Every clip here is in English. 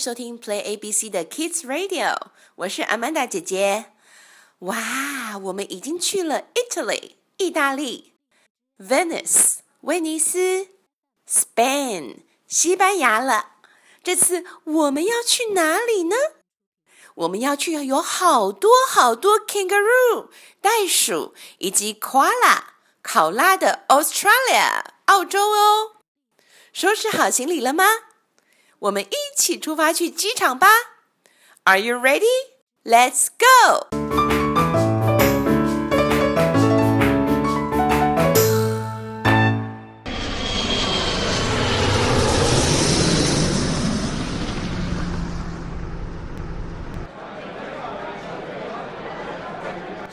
收听 Play ABC 的 Kids Radio，我是 Amanda 姐姐。哇，我们已经去了 Italy 意大利，Venice 威尼斯，Spain 西班牙了。这次我们要去哪里呢？我们要去有好多好多 kangaroo 袋鼠以及 koala 考拉的 Australia 澳洲哦。收拾好行李了吗？我们一起出发去机场吧！Are you ready? Let's go!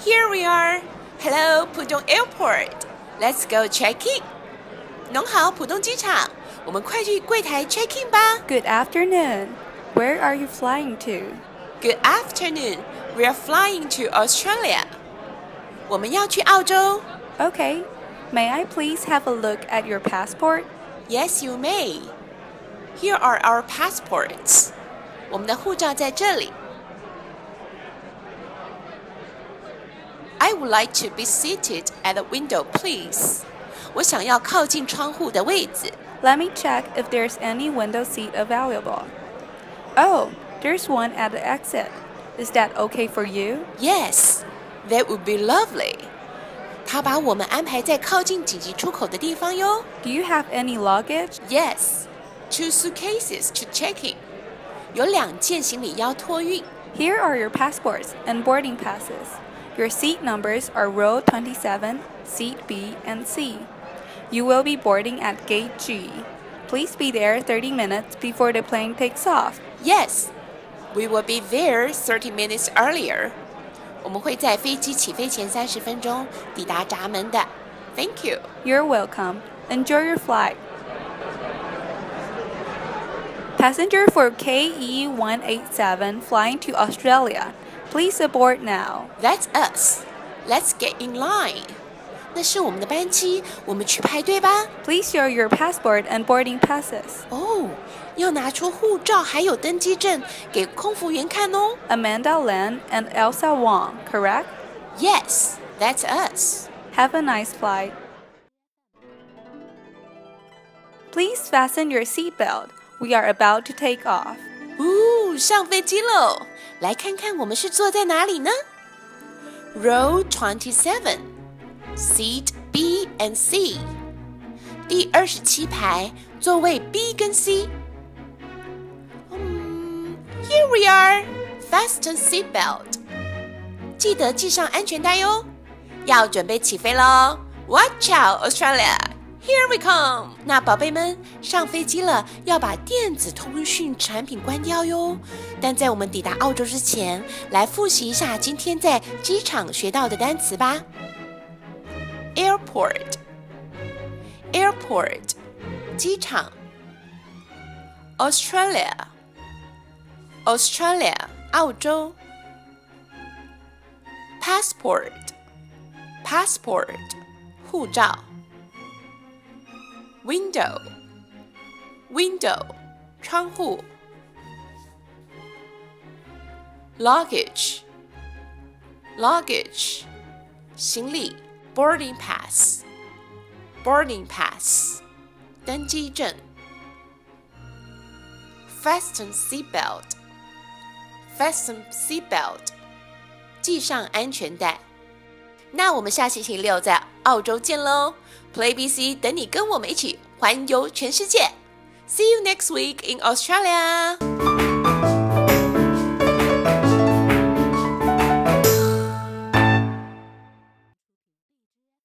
Here we are. Hello, Pudong Airport. Let's go check in. 农好，浦东机场。我们快去柜台 check in 吧。 Good afternoon. Where are you flying to? Good afternoon. We are flying to Australia. 我们要去澳洲。 Okay. May I please have a look at your passport? Yes, you may. Here are our passports. 我们的护照在这里。I would like to be seated at the window, please. 我想要靠近窗户的位置。 Let me check if there's any window seat available. Oh, there's one at the exit. Is that okay for you? Yes, that would be lovely. 他把我们安排在靠近紧急出口的地方哟。 Do you have any luggage? Yes, two suitcases to check in. 有两件行李要托运。 Here are your passports and boarding passes. Your seat numbers are row 27, seat B and C. You will be boarding at gate G. Please be there 30 minutes before the plane takes off. Yes, we will be there 30 minutes earlier. 我们会在飞机起飞前三十分钟抵达闸门的。Thank you. You're welcome. Enjoy your flight. Passenger for KE187 flying to Australia. Please aboard now. That's us. Let's get in line. 那是我们的班机，我们去排队吧。 Please show your passport and boarding passes. 哦，要拿出护照还有登机证给空服员看哦。 Amanda Len and Elsa Wong, correct? Yes, that's us. Have a nice flight. Please fasten your seatbelt. We are about to take off. 呜，上飞机喽！来看看我们是坐在哪里呢？Row twenty seven, Seat B and C，第二十七排座位 B 跟 C。嗯，Here we are. Fasten seat belt. 记得系上安全带哟。要准备起飞喽！Watch out, Australia! Here we come！那宝贝们，上飞机了，要把电子通讯产品关掉哟。但在我们抵达澳洲之前，来复习一下今天在机场学到的单词吧。Airport，airport，机场。Australia，Australia，澳洲。Passport，passport，护照。window window 窗户 luggage luggage 行李 boarding pass, boarding pass, 登机证。Fasten seat belt, fasten seatbelt. 系上安全带。那我们下星期六在澳洲见喽！Play ABC 等你跟我们一起环游全世界。See you next week in Australia.